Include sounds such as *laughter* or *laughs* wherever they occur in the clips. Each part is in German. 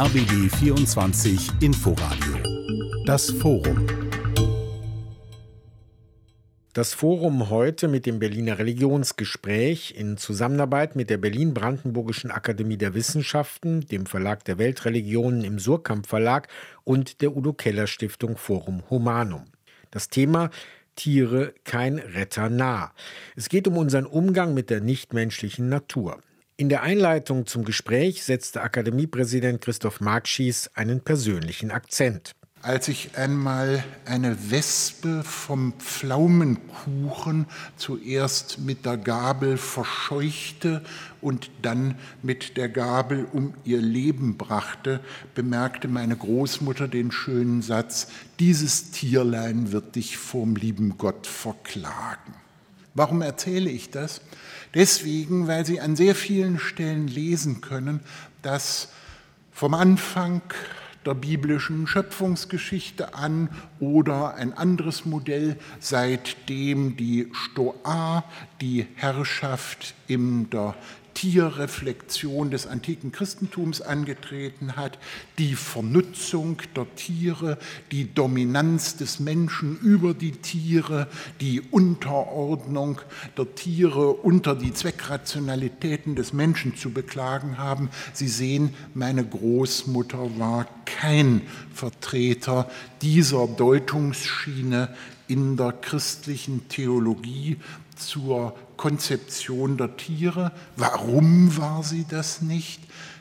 RBB 24 Inforadio. Das Forum. Das Forum heute mit dem Berliner Religionsgespräch in Zusammenarbeit mit der Berlin-Brandenburgischen Akademie der Wissenschaften, dem Verlag der Weltreligionen im Surkamp Verlag und der Udo Keller Stiftung Forum Humanum. Das Thema Tiere kein Retter nah. Es geht um unseren Umgang mit der nichtmenschlichen Natur. In der Einleitung zum Gespräch setzte Akademiepräsident Christoph Markschies einen persönlichen Akzent. Als ich einmal eine Wespe vom Pflaumenkuchen zuerst mit der Gabel verscheuchte und dann mit der Gabel um ihr Leben brachte, bemerkte meine Großmutter den schönen Satz, dieses Tierlein wird dich vorm lieben Gott verklagen. Warum erzähle ich das? Deswegen, weil Sie an sehr vielen Stellen lesen können, dass vom Anfang der biblischen Schöpfungsgeschichte an oder ein anderes Modell, seitdem die Stoa die Herrschaft in der Tierreflexion des antiken Christentums angetreten hat, die Vernutzung der Tiere, die Dominanz des Menschen über die Tiere, die Unterordnung der Tiere unter die Zweckrationalitäten des Menschen zu beklagen haben. Sie sehen, meine Großmutter war kein Vertreter dieser Deutungsschiene in der christlichen Theologie zur Konzeption der Tiere. Warum war sie das nicht?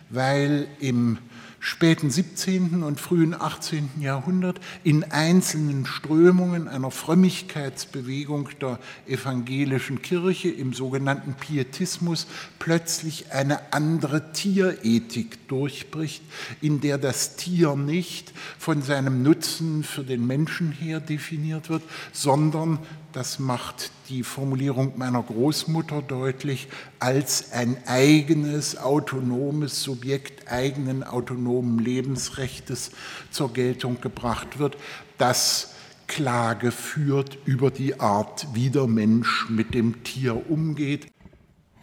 Weil im späten 17. und frühen 18. Jahrhundert in einzelnen Strömungen einer Frömmigkeitsbewegung der evangelischen Kirche im sogenannten Pietismus plötzlich eine andere Tierethik durchbricht, in der das Tier nicht von seinem Nutzen für den Menschen her definiert wird, sondern das macht die Formulierung meiner Großmutter deutlich, als ein eigenes autonomes Subjekt eigenen autonomen Lebensrechtes zur Geltung gebracht wird, das Klage führt über die Art, wie der Mensch mit dem Tier umgeht.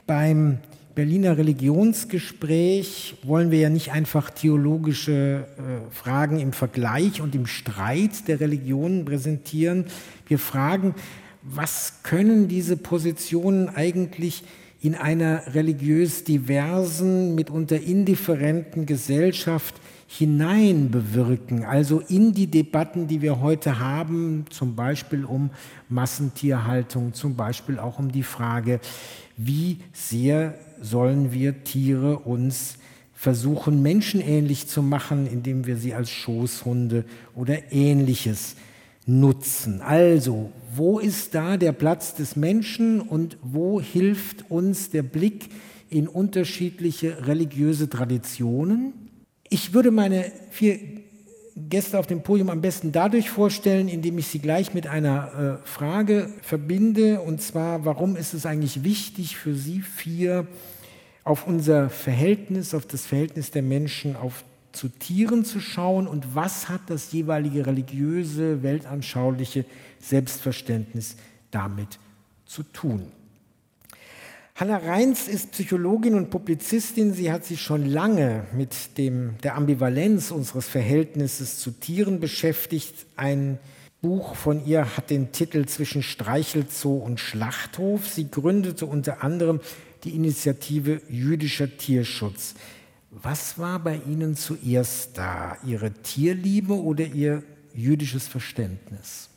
Beim Berliner Religionsgespräch wollen wir ja nicht einfach theologische äh, Fragen im Vergleich und im Streit der Religionen präsentieren. Wir fragen, was können diese Positionen eigentlich in einer religiös diversen, mitunter indifferenten Gesellschaft hinein bewirken, also in die Debatten, die wir heute haben, zum Beispiel um Massentierhaltung, zum Beispiel auch um die Frage, wie sehr sollen wir Tiere uns versuchen, menschenähnlich zu machen, indem wir sie als Schoßhunde oder ähnliches nutzen. Also, wo ist da der Platz des Menschen und wo hilft uns der Blick in unterschiedliche religiöse Traditionen? Ich würde meine vier Gäste auf dem Podium am besten dadurch vorstellen, indem ich sie gleich mit einer äh, Frage verbinde, und zwar, warum ist es eigentlich wichtig für Sie vier, auf unser Verhältnis, auf das Verhältnis der Menschen, auf zu Tieren zu schauen und was hat das jeweilige religiöse, weltanschauliche Selbstverständnis damit zu tun. Hanna Reins ist Psychologin und Publizistin. Sie hat sich schon lange mit dem, der Ambivalenz unseres Verhältnisses zu Tieren beschäftigt. Ein Buch von ihr hat den Titel Zwischen Streichelzoo und Schlachthof. Sie gründete unter anderem die Initiative Jüdischer Tierschutz. Was war bei Ihnen zuerst da? Ihre Tierliebe oder Ihr jüdisches Verständnis?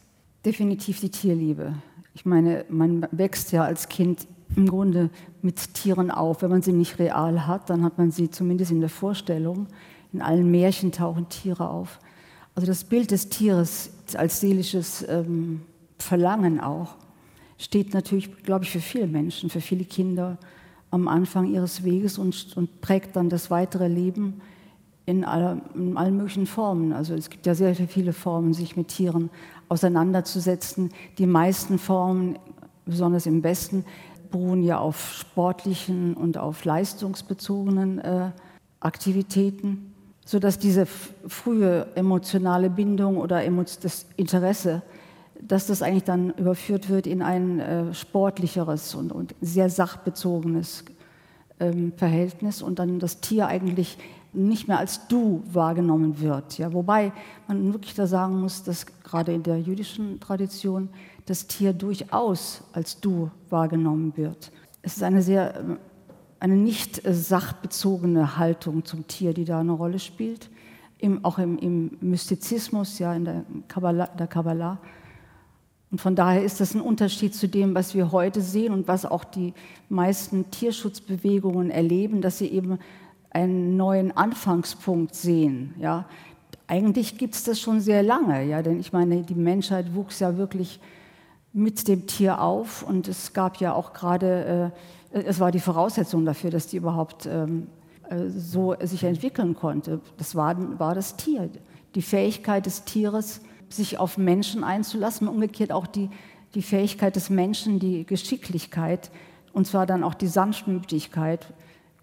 Definitiv die Tierliebe. Ich meine, man wächst ja als Kind im Grunde mit Tieren auf. Wenn man sie nicht real hat, dann hat man sie zumindest in der Vorstellung. In allen Märchen tauchen Tiere auf. Also das Bild des Tieres als seelisches ähm, Verlangen auch steht natürlich, glaube ich, für viele Menschen, für viele Kinder am Anfang ihres Weges und, und prägt dann das weitere Leben in, aller, in, allen möglichen Formen. Also es gibt ja sehr, sehr viele Formen, sich mit Tieren auseinanderzusetzen. Die meisten Formen, besonders im Westen, beruhen ja auf sportlichen und auf leistungsbezogenen äh, Aktivitäten, sodass diese frühe emotionale Bindung oder das Interesse dass das eigentlich dann überführt wird in ein äh, sportlicheres und, und, sehr sachbezogenes ähm, Verhältnis und dann das Tier eigentlich nicht mehr als du wahrgenommen wird. Ja, wobei man wirklich da sagen muss, dass gerade in der jüdischen Tradition das Tier durchaus als du wahrgenommen wird. Es ist eine sehr ähm, eine nicht sachbezogene Haltung zum Tier, die da eine Rolle spielt, Im, auch im, im, Mystizismus, ja, in der Kabbalah, der Kabbalah. Und von daher ist das ein Unterschied zu dem, was wir heute sehen und was auch die meisten Tierschutzbewegungen erleben, dass sie eben einen neuen Anfangspunkt sehen. Ja. Eigentlich gibt es das schon sehr lange, ja, denn ich meine, die Menschheit wuchs ja wirklich mit dem Tier auf und es gab ja auch gerade, äh, es war die Voraussetzung dafür, dass die überhaupt ähm, äh, so sich entwickeln konnte. Das war, war das Tier, die Fähigkeit des Tieres, sich auf Menschen einzulassen, umgekehrt auch die, die Fähigkeit des Menschen, die Geschicklichkeit und zwar dann auch die Sanftmütigkeit,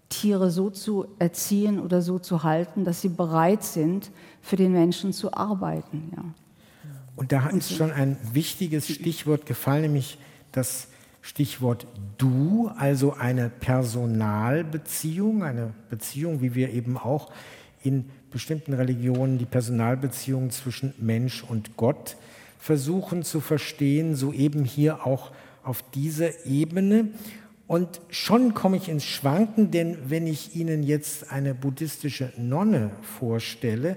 Tiere so zu erziehen oder so zu halten, dass sie bereit sind, für den Menschen zu arbeiten. Ja. Und da ist schon ein wichtiges Stichwort gefallen, nämlich das Stichwort du, also eine Personalbeziehung, eine Beziehung, wie wir eben auch in bestimmten Religionen die Personalbeziehung zwischen Mensch und Gott versuchen zu verstehen, so eben hier auch auf dieser Ebene. Und schon komme ich ins Schwanken, denn wenn ich Ihnen jetzt eine buddhistische Nonne vorstelle,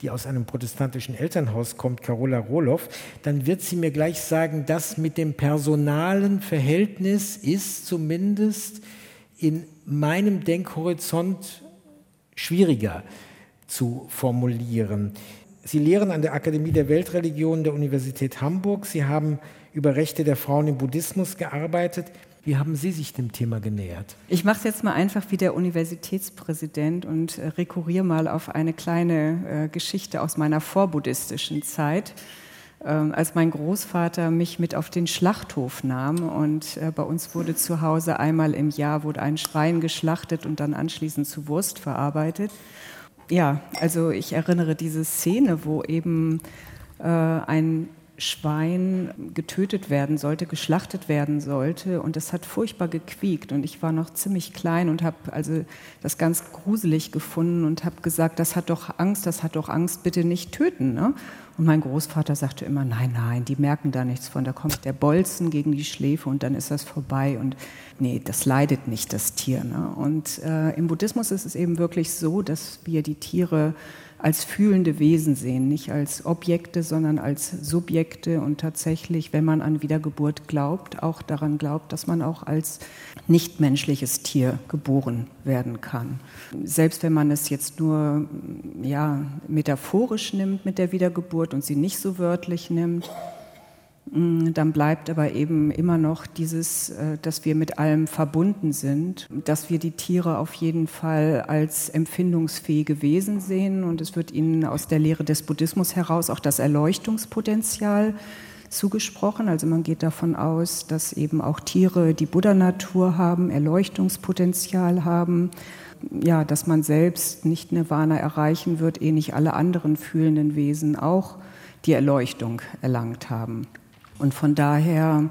die aus einem protestantischen Elternhaus kommt, Carola Roloff, dann wird sie mir gleich sagen, das mit dem personalen Verhältnis ist zumindest in meinem Denkhorizont schwieriger zu formulieren. Sie lehren an der Akademie der Weltreligionen der Universität Hamburg. Sie haben über Rechte der Frauen im Buddhismus gearbeitet. Wie haben Sie sich dem Thema genähert? Ich mache es jetzt mal einfach wie der Universitätspräsident und äh, rekurriere mal auf eine kleine äh, Geschichte aus meiner vorbuddhistischen Zeit. Ähm, als mein Großvater mich mit auf den Schlachthof nahm und äh, bei uns wurde zu Hause einmal im Jahr wurde ein Schwein geschlachtet und dann anschließend zu Wurst verarbeitet. Ja, also ich erinnere diese Szene, wo eben äh, ein Schwein getötet werden sollte, geschlachtet werden sollte. Und es hat furchtbar gequiekt. Und ich war noch ziemlich klein und habe also das ganz gruselig gefunden und habe gesagt, das hat doch Angst, das hat doch Angst, bitte nicht töten. Ne? Und mein Großvater sagte immer, nein, nein, die merken da nichts von. Da kommt der Bolzen gegen die Schläfe und dann ist das vorbei. Und nee, das leidet nicht, das Tier. Ne? Und äh, im Buddhismus ist es eben wirklich so, dass wir die Tiere als fühlende Wesen sehen, nicht als Objekte, sondern als Subjekte und tatsächlich, wenn man an Wiedergeburt glaubt, auch daran glaubt, dass man auch als nichtmenschliches Tier geboren werden kann. Selbst wenn man es jetzt nur ja, metaphorisch nimmt mit der Wiedergeburt und sie nicht so wörtlich nimmt, Mm, dann bleibt aber eben immer noch dieses, äh, dass wir mit allem verbunden sind, dass wir die Tiere auf jeden Fall als empfindungsfähige Wesen sehen und es wird ihnen aus der Lehre des Buddhismus heraus auch das Erleuchtungspotenzial zugesprochen. Also man geht davon aus, dass eben auch Tiere die Buddha-Natur haben, Erleuchtungspotenzial haben. Ja, dass man selbst nicht Nirvana erreichen wird, eh nicht alle anderen fühlenden Wesen auch die Erleuchtung erlangt haben. Und von daher,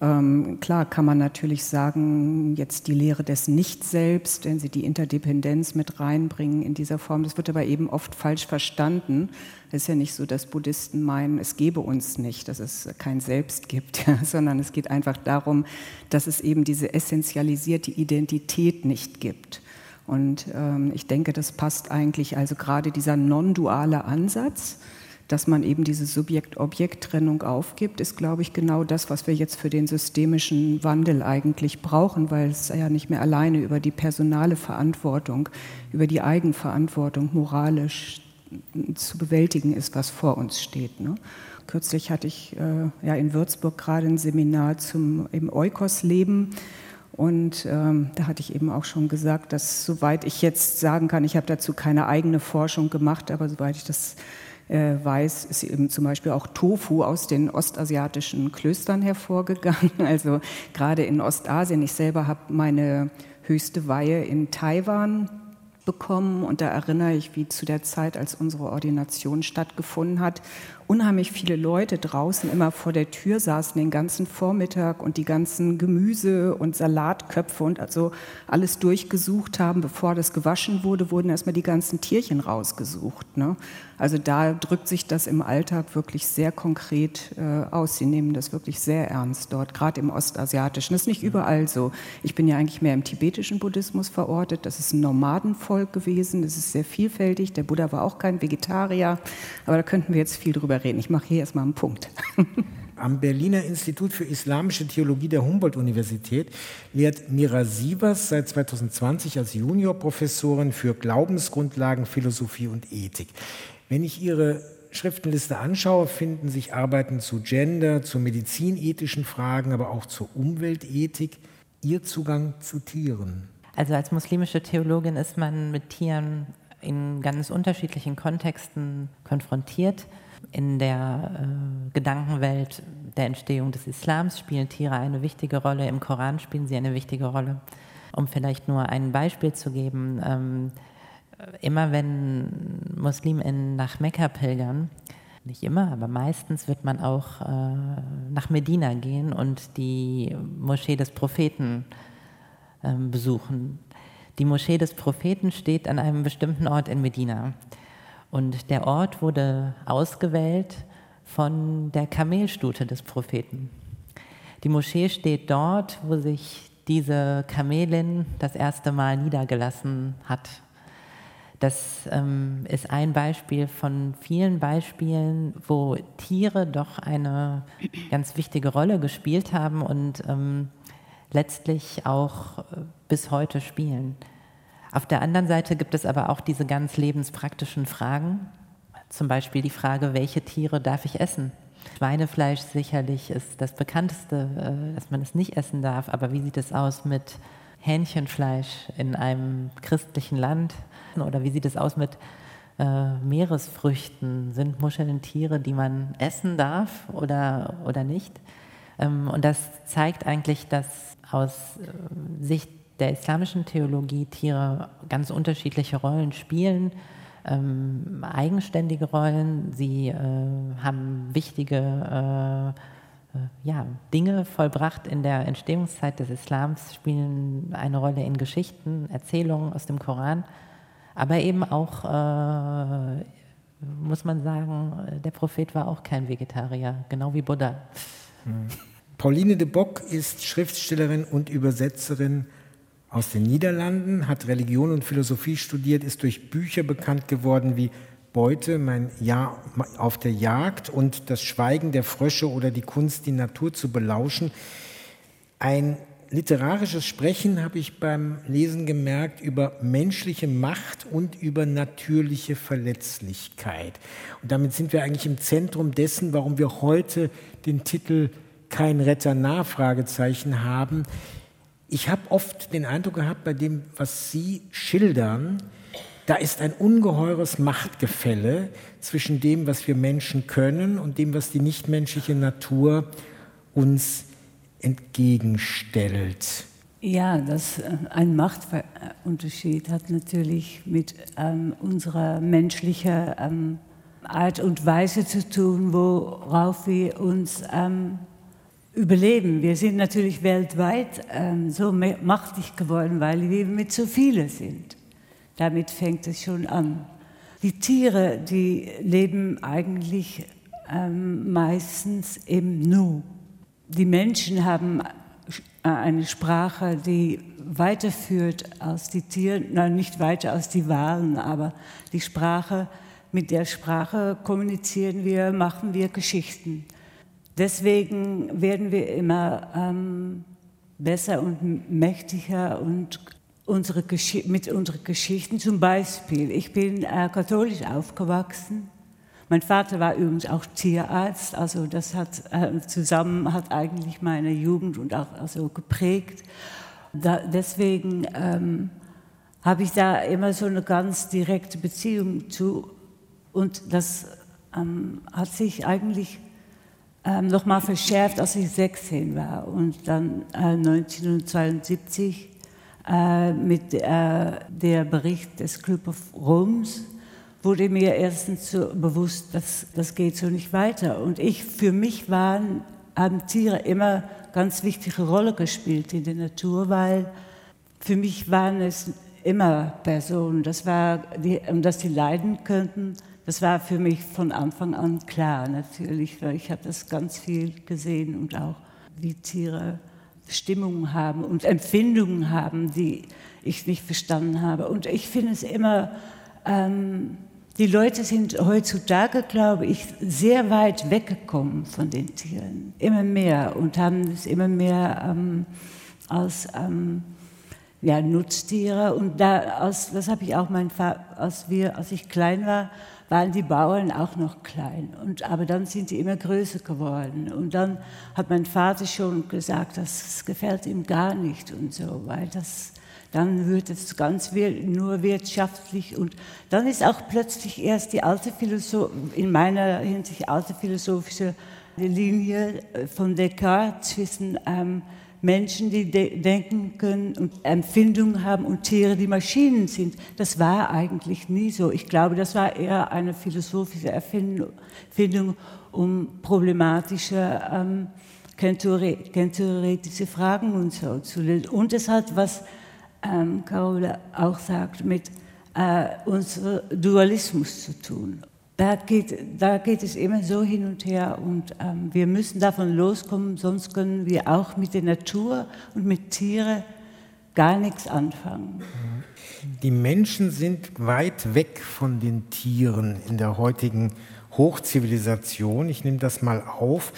ähm, klar, kann man natürlich sagen, jetzt die Lehre des Nicht-Selbst, wenn Sie die Interdependenz mit reinbringen in dieser Form, das wird aber eben oft falsch verstanden. Es ist ja nicht so, dass Buddhisten meinen, es gebe uns nicht, dass es kein Selbst gibt, ja, *laughs* sondern es geht einfach darum, dass es eben diese essentialisierte Identität nicht gibt. Und ähm, ich denke, das passt eigentlich, also gerade dieser non-duale Ansatz, dass man eben diese Subjekt-Objekt-Trennung aufgibt, ist, glaube ich, genau das, was wir jetzt für den systemischen Wandel eigentlich brauchen, weil es ja nicht mehr alleine über die personale Verantwortung, über die Eigenverantwortung moralisch zu bewältigen ist, was vor uns steht. Ne? Kürzlich hatte ich äh, ja in Würzburg gerade ein Seminar zum im Eukos-Leben. Und ähm, da hatte ich eben auch schon gesagt, dass soweit ich jetzt sagen kann, ich habe dazu keine eigene Forschung gemacht, aber soweit ich das weiß, ist eben zum Beispiel auch Tofu aus den ostasiatischen Klöstern hervorgegangen. *laughs* Also gerade in Ostasien. Ich selber habe meine höchste Weihe in Taiwan bekommen. Und da erinnere ich, wie zu der Zeit, als unsere Ordination stattgefunden hat, unheimlich viele Leute draußen immer vor der Tür saßen den ganzen Vormittag und die ganzen Gemüse und Salatköpfe und also alles durchgesucht haben. Bevor das gewaschen wurde, wurden erstmal die ganzen Tierchen rausgesucht. Ne? Also da drückt sich das im Alltag wirklich sehr konkret äh, aus. Sie nehmen das wirklich sehr ernst dort, gerade im Ostasiatischen. Das ist nicht überall so. Ich bin ja eigentlich mehr im tibetischen Buddhismus verortet. Das ist ein Nomadenvolk gewesen. Das ist sehr vielfältig. Der Buddha war auch kein Vegetarier. Aber da könnten wir jetzt viel drüber reden. Ich mache hier erstmal einen Punkt. *laughs* Am Berliner Institut für Islamische Theologie der Humboldt-Universität lehrt Mira Sievers seit 2020 als Juniorprofessorin für Glaubensgrundlagen, Philosophie und Ethik. Wenn ich Ihre Schriftenliste anschaue, finden sich Arbeiten zu Gender, zu medizinethischen Fragen, aber auch zur Umweltethik. Ihr Zugang zu Tieren? Also als muslimische Theologin ist man mit Tieren in ganz unterschiedlichen Kontexten konfrontiert. In der äh, Gedankenwelt der Entstehung des Islams spielen Tiere eine wichtige Rolle, im Koran spielen sie eine wichtige Rolle. Um vielleicht nur ein Beispiel zu geben, ähm, immer wenn Musliminnen nach Mekka pilgern, nicht immer, aber meistens wird man auch äh, nach Medina gehen und die Moschee des Propheten äh, besuchen. Die Moschee des Propheten steht an einem bestimmten Ort in Medina. Und der Ort wurde ausgewählt von der Kamelstute des Propheten. Die Moschee steht dort, wo sich diese Kamelin das erste Mal niedergelassen hat. Das ähm, ist ein Beispiel von vielen Beispielen, wo Tiere doch eine ganz wichtige Rolle gespielt haben und ähm, letztlich auch äh, bis heute spielen. Auf der anderen Seite gibt es aber auch diese ganz lebenspraktischen Fragen. Zum Beispiel die Frage, welche Tiere darf ich essen? Schweinefleisch sicherlich ist das bekannteste, äh, dass man es nicht essen darf. Aber wie sieht es aus mit Hähnchenfleisch in einem christlichen Land? Oder wie sieht es aus mit äh, Meeresfrüchten? Sind Muscheln Tiere, die man essen darf oder, oder nicht? Ähm, und das zeigt eigentlich, dass aus äh, Sicht der islamischen Theologie Tiere ganz unterschiedliche Rollen spielen, ähm, eigenständige Rollen. Sie äh, haben wichtige äh, äh, ja, Dinge vollbracht in der Entstehungszeit des Islams, spielen eine Rolle in Geschichten, Erzählungen aus dem Koran, aber eben auch, äh, muss man sagen, der Prophet war auch kein Vegetarier, genau wie Buddha. Pauline de Bock ist Schriftstellerin und Übersetzerin aus den Niederlanden, hat Religion und Philosophie studiert, ist durch Bücher bekannt geworden wie Beute, mein Jahr auf der Jagd und das Schweigen der Frösche oder die Kunst, die Natur zu belauschen. Ein literarisches Sprechen habe ich beim Lesen gemerkt über menschliche Macht und über natürliche Verletzlichkeit. Und damit sind wir eigentlich im Zentrum dessen, warum wir heute den Titel Kein Retter Nachfragezeichen haben ich habe oft den Eindruck gehabt, bei dem, was Sie schildern, da ist ein ungeheures Machtgefälle zwischen dem, was wir Menschen können und dem, was die nichtmenschliche Natur uns entgegenstellt. Ja, das, äh, ein Machtunterschied hat natürlich mit ähm, unserer menschlichen ähm, Art und Weise zu tun, worauf wir uns ähm, überleben. Wir sind natürlich weltweit ähm, so machtig geworden, weil wir mit so vielen sind. Damit fängt es schon an. Die Tiere, die leben eigentlich ähm, meistens im Nu. Die Menschen haben äh, eine Sprache, die weiterführt als die Tiere, nein, nicht weiter als die Wahlen, aber die Sprache, mit der Sprache kommunizieren wir, machen wir Geschichten. Deswegen werden wir immer ähm, besser und mächtiger und unsere mit unseren Geschichten. Zum Beispiel, ich bin äh, katholisch aufgewachsen. Mein Vater war übrigens auch Tierarzt, also das hat äh, zusammen hat eigentlich meine Jugend und auch also geprägt. Da, deswegen ähm, habe ich da immer so eine ganz direkte Beziehung zu und das ähm, hat sich eigentlich ähm, nochmal verschärft, als ich 16 war. Und dann äh, 1972 äh, mit äh, der Bericht des Club of Roms wurde mir erstens so bewusst, dass das geht so nicht weiter. Und ich, für mich waren, haben Tiere immer ganz wichtige Rolle gespielt in der Natur, weil für mich waren es immer Personen, das war die, dass sie leiden könnten. Das war für mich von Anfang an klar, natürlich, weil ich habe das ganz viel gesehen und auch wie Tiere Stimmungen haben und Empfindungen haben, die ich nicht verstanden habe. Und ich finde es immer ähm, die Leute sind heutzutage, glaube ich, sehr weit weggekommen von den Tieren, immer mehr und haben es immer mehr ähm, als ähm, ja, Nutztiere. Und da, als, das habe ich auch mein Vater, als als ich klein war, waren die Bauern auch noch klein. Und, aber dann sind sie immer größer geworden. Und dann hat mein Vater schon gesagt, das gefällt ihm gar nicht und so, weil das dann wird es ganz nur wirtschaftlich und dann ist auch plötzlich erst die alte Philosoph in meiner Hinsicht alte philosophische Linie äh, von Descartes zwischen ähm, Menschen, die de denken können und Empfindungen haben und Tiere, die Maschinen sind. Das war eigentlich nie so. Ich glaube, das war eher eine philosophische Erfindung, um problematische ähm, theoretische Fragen und so zu lösen. Und es hat was ähm, Carola auch sagt, mit äh, unserem Dualismus zu tun. Da geht, da geht es immer so hin und her und ähm, wir müssen davon loskommen, sonst können wir auch mit der Natur und mit Tieren gar nichts anfangen. Die Menschen sind weit weg von den Tieren in der heutigen Hochzivilisation. Ich nehme das mal auf.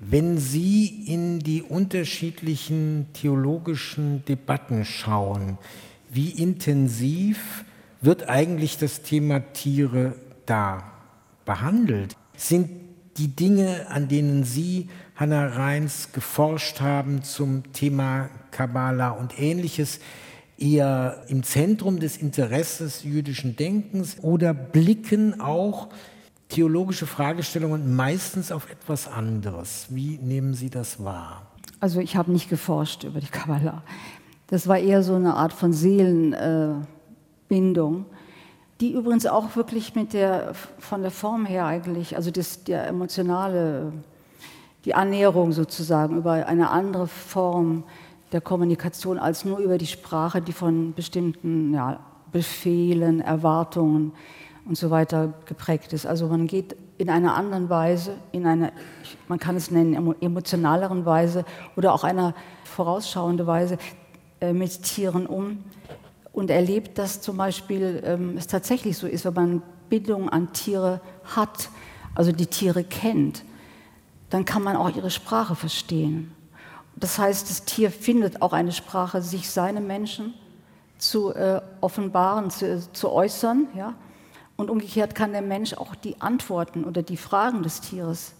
Wenn Sie in die unterschiedlichen theologischen Debatten schauen, wie intensiv wird eigentlich das Thema Tiere da behandelt? Sind die Dinge, an denen Sie, Hannah Reins, geforscht haben zum Thema Kabbala und ähnliches, eher im Zentrum des Interesses jüdischen Denkens oder blicken auch theologische Fragestellungen meistens auf etwas anderes. Wie nehmen Sie das wahr? Also ich habe nicht geforscht über die Kabbalah. Das war eher so eine Art von Seelenbindung, äh, die übrigens auch wirklich mit der, von der Form her eigentlich, also das, der emotionale, die Annäherung sozusagen über eine andere Form der Kommunikation als nur über die Sprache, die von bestimmten ja, Befehlen, Erwartungen, und so weiter geprägt ist. Also man geht in einer anderen Weise, in einer, man kann es nennen, emotionaleren Weise oder auch einer vorausschauenden Weise äh, mit Tieren um und erlebt, dass zum Beispiel ähm, es tatsächlich so ist, wenn man Bindung an Tiere hat, also die Tiere kennt, dann kann man auch ihre Sprache verstehen. Das heißt, das Tier findet auch eine Sprache, sich seine Menschen zu äh, offenbaren, zu, zu äußern, ja, und umgekehrt kann der Mensch auch die Antworten oder die Fragen des Tieres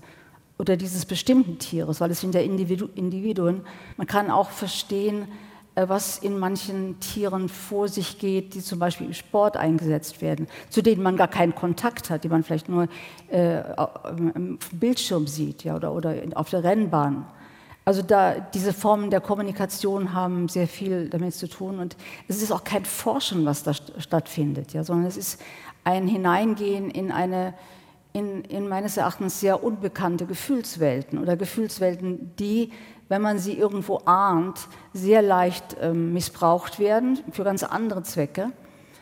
oder dieses bestimmten Tieres, weil es sind ja Individu Individuen, man kann auch verstehen, was in manchen Tieren vor sich geht, die zum Beispiel im Sport eingesetzt werden, zu denen man gar keinen Kontakt hat, die man vielleicht nur äh, im Bildschirm sieht ja, oder, oder auf der Rennbahn. Also da, diese Formen der Kommunikation haben sehr viel damit zu tun und es ist auch kein Forschen, was da stattfindet, ja, sondern es ist ein Hineingehen in eine in, in meines Erachtens sehr unbekannte Gefühlswelten oder Gefühlswelten, die, wenn man sie irgendwo ahnt, sehr leicht ähm, missbraucht werden für ganz andere Zwecke.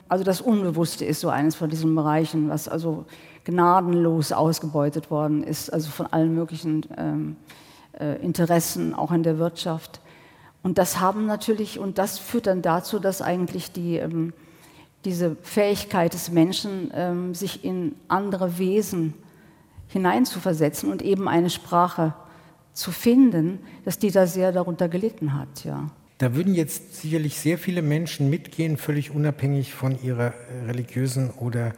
Also das Unbewusste ist so eines von diesen Bereichen, was also gnadenlos ausgebeutet worden ist, also von allen möglichen ähm, äh, Interessen, auch in der Wirtschaft. Und das haben natürlich, und das führt dann dazu, dass eigentlich die ähm, diese Fähigkeit des Menschen, ähm, sich in andere Wesen hineinzuversetzen und eben eine Sprache zu finden, dass die da sehr darunter gelitten hat, ja. Da würden jetzt sicherlich sehr viele Menschen mitgehen, völlig unabhängig von ihrer religiösen oder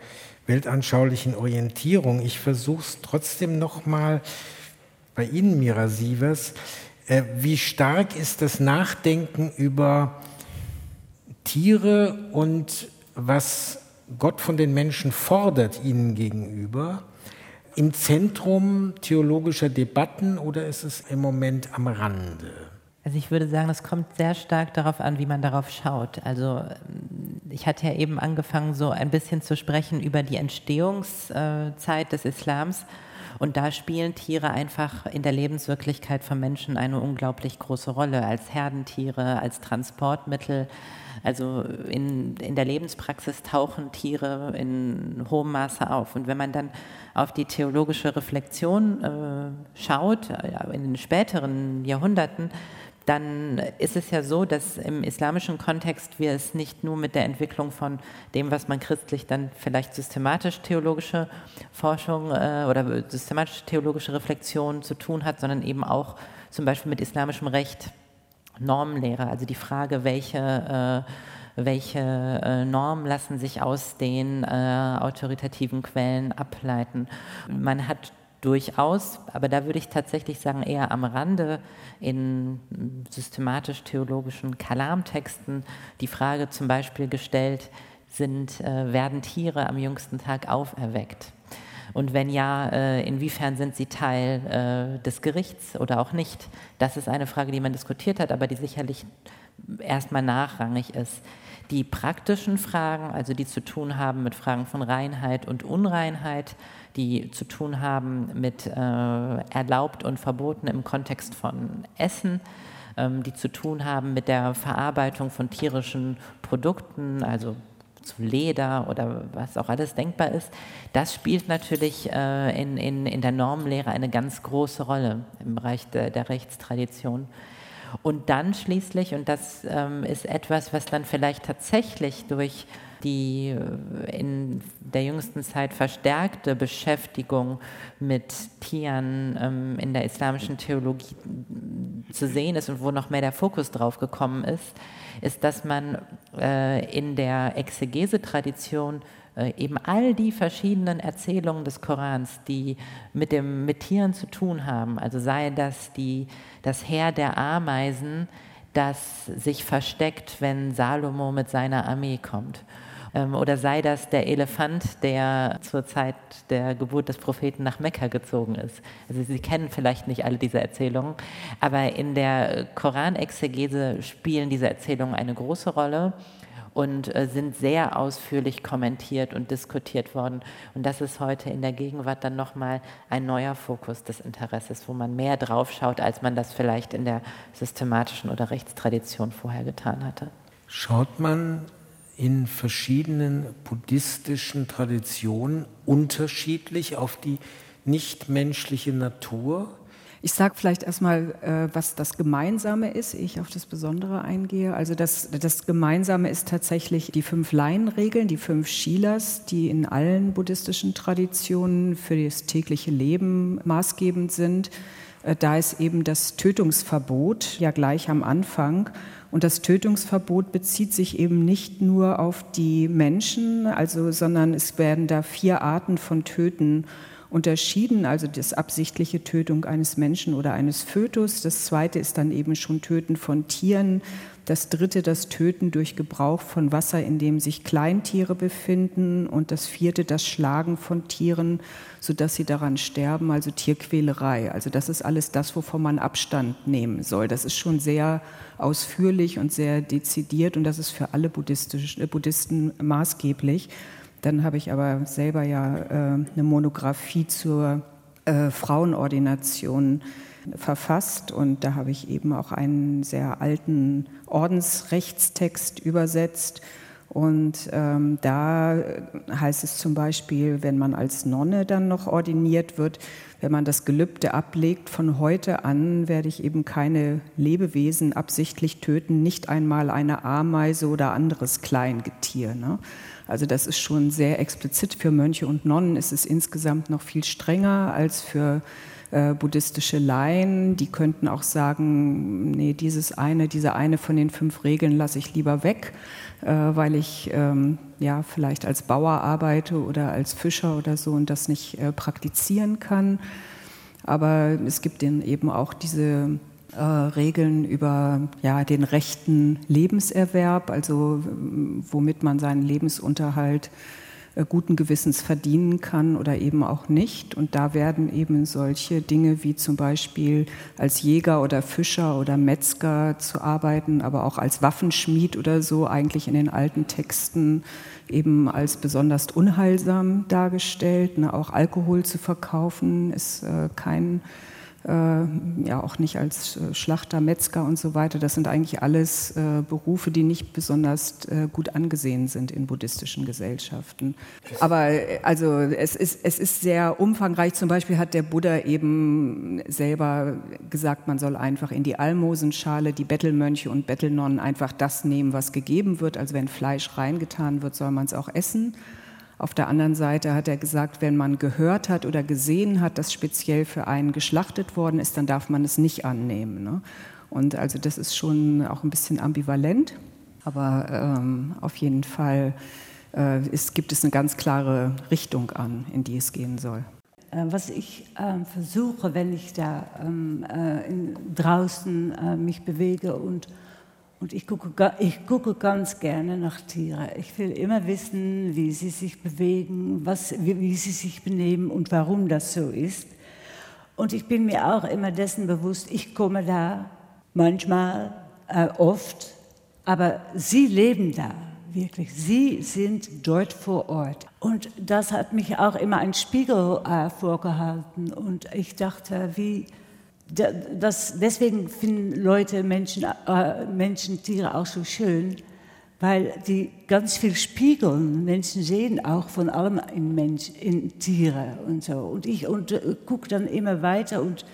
weltanschaulichen Orientierung. Ich versuche es trotzdem nochmal bei Ihnen, Mira Sievers. Äh, wie stark ist das Nachdenken über Tiere und was Gott von den Menschen fordert ihnen gegenüber, im Zentrum theologischer Debatten oder ist es im Moment am Rande? Also ich würde sagen, es kommt sehr stark darauf an, wie man darauf schaut. Also ich hatte ja eben angefangen, so ein bisschen zu sprechen über die Entstehungszeit des Islams. Und da spielen Tiere einfach in der Lebenswirklichkeit von Menschen eine unglaublich große Rolle als Herdentiere, als Transportmittel. Also in, in der Lebenspraxis tauchen Tiere in hohem Maße auf. Und wenn man dann auf die theologische Reflexion äh, schaut, in den späteren Jahrhunderten, dann ist es ja so, dass im islamischen Kontext wir es nicht nur mit der Entwicklung von dem, was man christlich dann vielleicht systematisch-theologische Forschung äh, oder systematisch-theologische Reflexion zu tun hat, sondern eben auch zum Beispiel mit islamischem Recht, Normenlehre, also die Frage, welche äh, welche äh, Normen lassen sich aus den äh, autoritativen Quellen ableiten. Man hat durchaus, aber da würde ich tatsächlich sagen, eher am Rande in systematisch-theologischen Kalamtexten die Frage zum Beispiel gestellt, sind, äh, werden Tiere am jüngsten Tag auferweckt? Und wenn ja, äh, inwiefern sind sie Teil äh, des Gerichts oder auch nicht? Das ist eine Frage, die man diskutiert hat, aber die sicherlich erstmal nachrangig ist. Die praktischen Fragen, also die zu tun haben mit Fragen von Reinheit und Unreinheit, die zu tun haben mit äh, erlaubt und verboten im Kontext von Essen, ähm, die zu tun haben mit der Verarbeitung von tierischen Produkten, also zu Leder oder was auch alles denkbar ist, das spielt natürlich äh, in, in, in der Normenlehre eine ganz große Rolle im Bereich de, der Rechtstradition. Und dann schließlich, und das ähm, ist etwas, was dann vielleicht tatsächlich durch die äh, in der jüngsten Zeit verstärkte Beschäftigung mit Tieren ähm, in der islamischen Theologie zu sehen ist und wo noch mehr der Fokus drauf gekommen ist, ist, dass man äh, in der Exegese-Tradition äh, eben all die verschiedenen Erzählungen des Korans, die mit, dem, mit Tieren zu tun haben, also sei das die, das Heer der Ameisen, das sich versteckt, wenn Salomo mit seiner Armee kommt. Ähm, oder sei das der Elefant, der zur Zeit der Geburt des Propheten nach Mekka gezogen ist. Also Sie kennen vielleicht nicht alle diese Erzählungen, aber in der Koranexegese spielen diese Erzählungen eine große Rolle und äh, sind sehr ausführlich kommentiert und diskutiert worden. Und das ist heute in der Gegenwart dann nochmal ein neuer Fokus des Interesses, wo man mehr drauf schaut, als man das vielleicht in der systematischen oder Rechtstradition vorher getan hatte. Schaut man in verschiedenen buddhistischen Traditionen unterschiedlich auf die nichtmenschliche Natur? Ich sage vielleicht erstmal, äh, was das Gemeinsame ist, ehe ich auf das Besondere eingehe. Also das, das Gemeinsame ist tatsächlich die fünf Laienregeln, die fünf Shilas, die in allen buddhistischen Traditionen für das tägliche Leben maßgebend sind. Äh, da ist eben das Tötungsverbot ja gleich am Anfang. Und das Tötungsverbot bezieht sich eben nicht nur auf die Menschen, also, sondern es werden da vier Arten von Töten unterschieden, also das absichtliche Tötung eines Menschen oder eines Fötus. Das zweite ist dann eben schon Töten von Tieren. Das dritte das Töten durch Gebrauch von Wasser, in dem sich Kleintiere befinden. Und das vierte das Schlagen von Tieren, sodass sie daran sterben, also Tierquälerei. Also das ist alles das, wovon man Abstand nehmen soll. Das ist schon sehr ausführlich und sehr dezidiert und das ist für alle äh, Buddhisten maßgeblich. Dann habe ich aber selber ja äh, eine Monographie zur äh, Frauenordination verfasst und da habe ich eben auch einen sehr alten Ordensrechtstext übersetzt. Und ähm, da heißt es zum Beispiel, wenn man als Nonne dann noch ordiniert wird, wenn man das Gelübde ablegt, von heute an werde ich eben keine Lebewesen absichtlich töten, nicht einmal eine Ameise oder anderes Kleingetier. Ne? Also das ist schon sehr explizit. Für Mönche und Nonnen ist es insgesamt noch viel strenger als für äh, buddhistische Laien. Die könnten auch sagen, nee, dieses eine, diese eine von den fünf Regeln lasse ich lieber weg, äh, weil ich ähm, ja vielleicht als Bauer arbeite oder als Fischer oder so und das nicht äh, praktizieren kann. Aber es gibt eben auch diese äh, Regeln über ja, den rechten Lebenserwerb, also womit man seinen Lebensunterhalt äh, guten Gewissens verdienen kann oder eben auch nicht. Und da werden eben solche Dinge wie zum Beispiel als Jäger oder Fischer oder Metzger zu arbeiten, aber auch als Waffenschmied oder so eigentlich in den alten Texten eben als besonders unheilsam dargestellt. Ne, auch Alkohol zu verkaufen ist äh, kein äh, ja auch nicht als äh, Schlachter, Metzger und so weiter. Das sind eigentlich alles äh, Berufe, die nicht besonders gut angesehen sind in buddhistischen Gesellschaften. Aber also es ist, es ist sehr umfangreich. Zum Beispiel hat der Buddha eben selber gesagt, man soll einfach in die Almosenschale die Bettelmönche und Bettelnonnen einfach das nehmen, was gegeben wird. Also wenn Fleisch reingetan wird, soll man es auch essen. Auf der anderen Seite hat er gesagt, wenn man gehört hat oder gesehen hat, dass speziell für einen geschlachtet worden ist, dann darf man es nicht annehmen. Ne? Und also das ist schon auch ein bisschen ambivalent, aber ähm, auf jeden Fall äh, ist, gibt es eine ganz klare Richtung an, in die es gehen soll. Äh, was ich äh, versuche, wenn ich da ähm, äh, in, draußen äh, mich bewege und und ich gucke, ich gucke ganz gerne nach Tieren. Ich will immer wissen, wie sie sich bewegen, was, wie, wie sie sich benehmen und warum das so ist. Und ich bin mir auch immer dessen bewusst, ich komme da manchmal, äh, oft, aber sie leben da, wirklich. Sie sind dort vor Ort. Und das hat mich auch immer ein Spiegel äh, vorgehalten. Und ich dachte, wie das, deswegen finden Leute Menschen, äh, Menschen Tiere auch so schön, weil die ganz viel spiegeln. Menschen sehen auch von allem in, Mensch, in Tiere und so. Und ich und, äh, gucke dann immer weiter und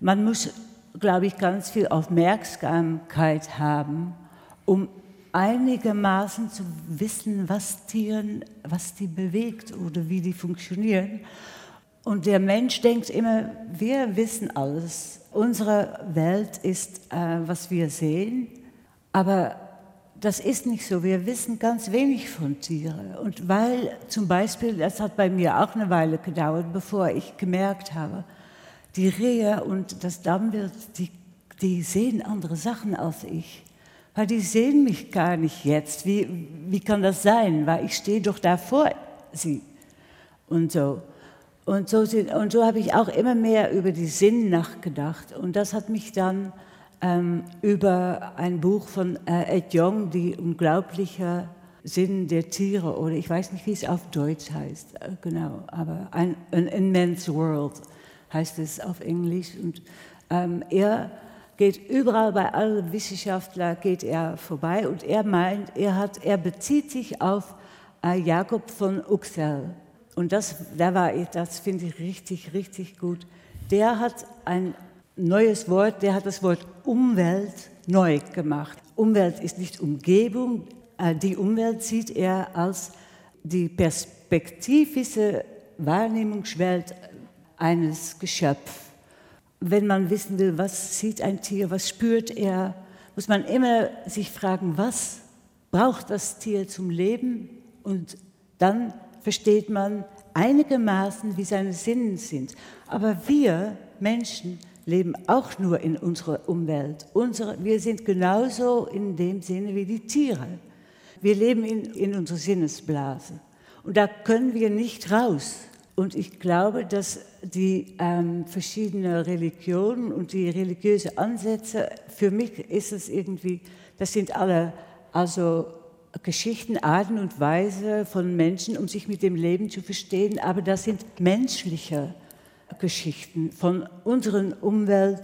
man muss, glaube ich, ganz viel Aufmerksamkeit haben, um einigermaßen zu wissen, was Tieren, was die bewegt oder wie die funktionieren. Und der Mensch denkt immer, wir wissen alles. Unsere Welt ist, äh, was wir sehen. Aber das ist nicht so. Wir wissen ganz wenig von Tieren. Und weil zum Beispiel, das hat bei mir auch eine Weile gedauert, bevor ich gemerkt habe, die Rehe und das Dammwild, die, die sehen andere Sachen als ich. Weil die sehen mich gar nicht jetzt. Wie, wie kann das sein? Weil ich stehe doch da vor sie. Und so. Und so, und so habe ich auch immer mehr über die Sinn nachgedacht. Und das hat mich dann ähm, über ein Buch von äh, Ed Young, die unglaubliche Sinn der Tiere, oder ich weiß nicht, wie es auf Deutsch heißt, äh, genau, aber ein, An Immense World heißt es auf Englisch. Und ähm, er geht überall bei allen Wissenschaftlern geht er vorbei und er meint, er, hat, er bezieht sich auf äh, Jakob von Uxel und das, das finde ich richtig, richtig gut. Der hat ein neues Wort, der hat das Wort Umwelt neu gemacht. Umwelt ist nicht Umgebung, äh, die Umwelt sieht er als die perspektivische Wahrnehmungswelt eines Geschöpfs. Wenn man wissen will, was sieht ein Tier, was spürt er, muss man immer sich fragen, was braucht das Tier zum Leben und dann versteht man einigermaßen, wie seine Sinnen sind. Aber wir Menschen leben auch nur in unserer Umwelt. Unsere, wir sind genauso in dem Sinne wie die Tiere. Wir leben in, in unserer Sinnesblase. Und da können wir nicht raus. Und ich glaube, dass die ähm, verschiedenen Religionen und die religiösen Ansätze, für mich ist es irgendwie, das sind alle also Geschichten, Arten und Weise von Menschen, um sich mit dem Leben zu verstehen, aber das sind menschliche Geschichten von unserer Umwelt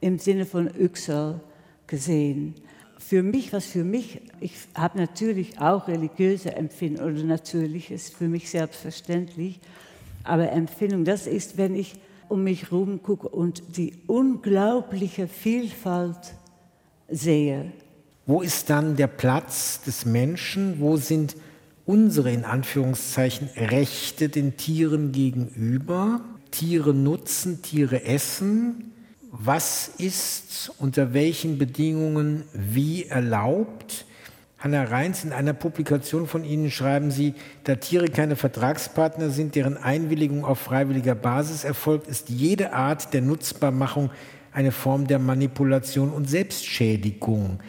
im Sinne von Yüksel gesehen. Für mich, was für mich, ich habe natürlich auch religiöse Empfindungen, oder natürlich ist für mich selbstverständlich, aber Empfindung, das ist, wenn ich um mich herum gucke und die unglaubliche Vielfalt sehe wo ist dann der Platz des Menschen? Wo sind unsere in Anführungszeichen Rechte den Tieren gegenüber? Tiere nutzen, Tiere essen. Was ist unter welchen Bedingungen wie erlaubt? Hanna Reins, in einer Publikation von Ihnen schreiben Sie, da Tiere keine Vertragspartner sind, deren Einwilligung auf freiwilliger Basis erfolgt, ist jede Art der Nutzbarmachung eine Form der Manipulation und Selbstschädigung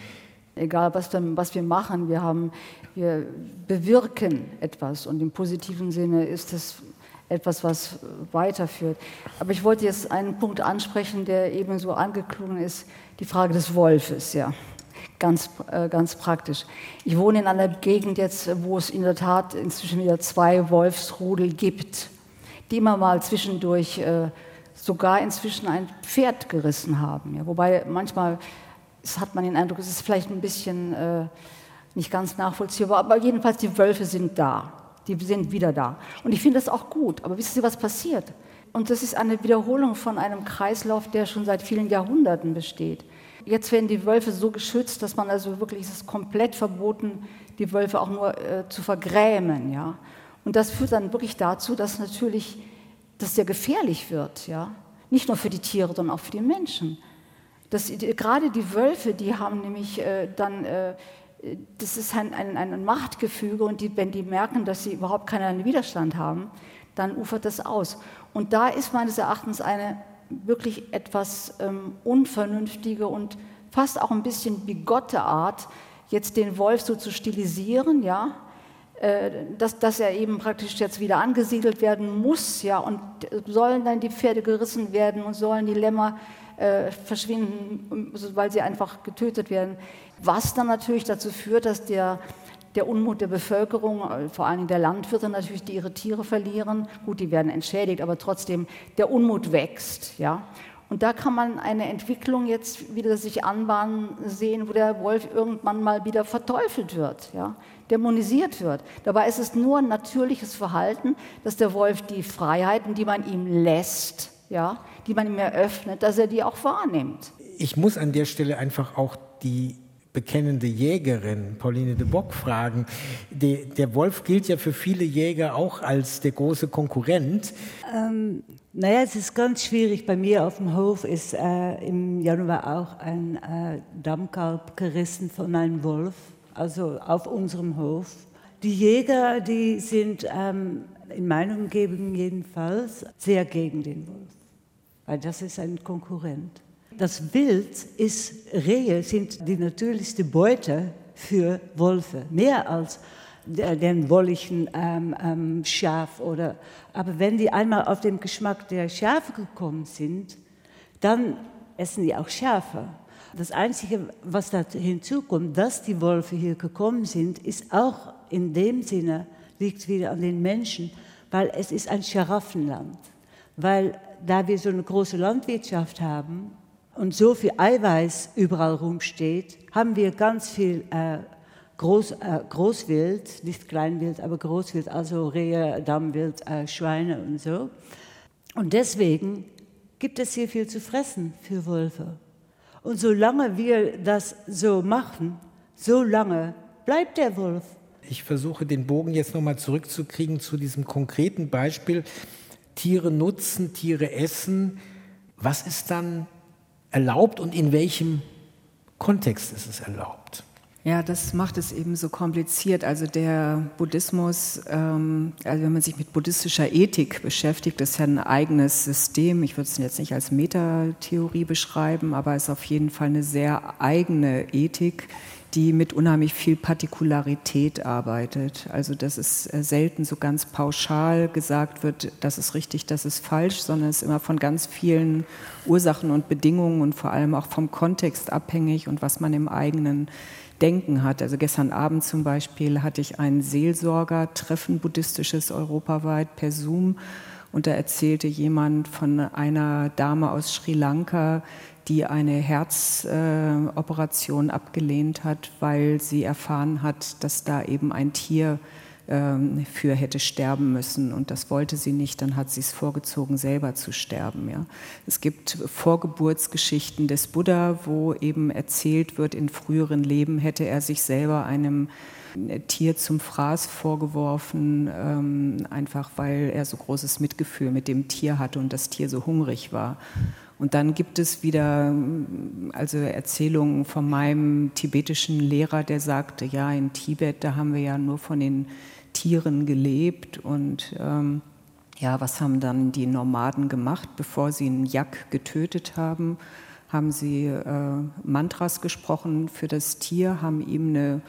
egal was, was wir machen. Wir haben wir bewirken etwas und im positiven Sinne ist es etwas, was weiterführt. Aber ich wollte jetzt einen Punkt ansprechen, der eben so angeklungen ist, die Frage des Wolfes, ja. Ganz, äh, ganz praktisch. Ich wohne in einer Gegend jetzt, wo es in der Tat inzwischen wieder zwei Wolfsrudel gibt, die immer mal zwischendurch äh, sogar inzwischen ein Pferd gerissen haben. Ja. Wobei manchmal hat man den Eindruck, es ist vielleicht ein bisschen äh, nicht ganz nachvollziehbar, aber jedenfalls die Wölfe sind da. Die sind wieder da. Und ich finde das auch gut. Aber wissen Sie, was passiert? Und das ist eine Wiederholung von einem Kreislauf, der schon seit vielen Jahrhunderten besteht. Jetzt werden die Wölfe so geschützt, dass man also wirklich, es komplett verboten, die Wölfe auch nur äh, zu vergrämen. Ja? Und das führt dann wirklich dazu, dass natürlich das sehr gefährlich wird. Ja? Nicht nur für die Tiere, sondern auch für die Menschen. Das, gerade die Wölfe, die haben nämlich äh, dann äh, das ist ein, ein, ein Machtgefüge und die, wenn die merken, dass sie überhaupt keinen Widerstand haben, dann ufert das aus. Und da ist meines Erachtens eine wirklich etwas ähm, unvernünftige und fast auch ein bisschen bigotte Art, jetzt den Wolf so zu stilisieren, ja, äh, dass, dass er eben praktisch jetzt wieder angesiedelt werden muss, ja, und sollen dann die Pferde gerissen werden und sollen die Lämmer äh, verschwinden, weil sie einfach getötet werden was dann natürlich dazu führt, dass der, der Unmut der Bevölkerung, äh, vor allem der Landwirte natürlich, die ihre Tiere verlieren, gut, die werden entschädigt, aber trotzdem der Unmut wächst. Ja? Und da kann man eine Entwicklung jetzt wieder sich anbahnen sehen, wo der Wolf irgendwann mal wieder verteufelt wird, ja? dämonisiert wird. Dabei ist es nur ein natürliches Verhalten, dass der Wolf die Freiheiten, die man ihm lässt, ja, die man ihm eröffnet, dass er die auch wahrnimmt. Ich muss an der Stelle einfach auch die bekennende Jägerin Pauline de Bock fragen. De, der Wolf gilt ja für viele Jäger auch als der große Konkurrent. Ähm, naja, es ist ganz schwierig. Bei mir auf dem Hof ist äh, im Januar auch ein äh, Dammkalb gerissen von einem Wolf, also auf unserem Hof. Die Jäger, die sind ähm, in meiner Umgebung jedenfalls sehr gegen den Wolf, weil das ist ein Konkurrent. Das Wild ist, Rehe sind die natürlichste Beute für Wölfe, mehr als den wolligen ähm, ähm, Schaf. Oder, aber wenn die einmal auf den Geschmack der Schafe gekommen sind, dann essen die auch Schafe. Das Einzige, was da hinzukommt, dass die Wölfe hier gekommen sind, ist auch in dem Sinne, liegt wieder an den Menschen, weil es ist ein Scharaffenland. Weil da wir so eine große Landwirtschaft haben, und so viel Eiweiß überall rumsteht, haben wir ganz viel äh, Groß, äh, Großwild, nicht Kleinwild, aber Großwild, also Rehe, Dammwild, äh, Schweine und so. Und deswegen gibt es hier viel zu fressen für Wölfe. Und solange wir das so machen, so lange bleibt der Wolf. Ich versuche den Bogen jetzt nochmal zurückzukriegen zu diesem konkreten Beispiel. Tiere nutzen, Tiere essen. Was ist dann erlaubt und in welchem Kontext ist es erlaubt? Ja, das macht es eben so kompliziert. Also der Buddhismus, ähm, also wenn man sich mit buddhistischer Ethik beschäftigt, ist ja ein eigenes System. Ich würde es jetzt nicht als Metatheorie beschreiben, aber es ist auf jeden Fall eine sehr eigene Ethik, die mit unheimlich viel Partikularität arbeitet. Also dass es äh, selten so ganz pauschal gesagt wird, das ist richtig, das ist falsch, sondern es ist immer von ganz vielen Ursachen und Bedingungen und vor allem auch vom Kontext abhängig und was man im eigenen Denken hat. Also gestern Abend zum Beispiel hatte ich ein Seelsorger-Treffen, buddhistisches europaweit per Zoom und da erzählte jemand von einer Dame aus Sri Lanka, die eine Herzoperation äh, abgelehnt hat, weil sie erfahren hat, dass da eben ein Tier ähm, für hätte sterben müssen und das wollte sie nicht, dann hat sie es vorgezogen, selber zu sterben. Ja. Es gibt Vorgeburtsgeschichten des Buddha, wo eben erzählt wird, in früheren Leben hätte er sich selber einem Tier zum Fraß vorgeworfen, ähm, einfach weil er so großes Mitgefühl mit dem Tier hatte und das Tier so hungrig war. Und dann gibt es wieder also Erzählungen von meinem tibetischen Lehrer, der sagte, ja, in Tibet, da haben wir ja nur von den Tieren gelebt und ähm, ja, was haben dann die Nomaden gemacht, bevor sie einen Yak getötet haben? Haben sie äh, Mantras gesprochen für das Tier, haben ihm eine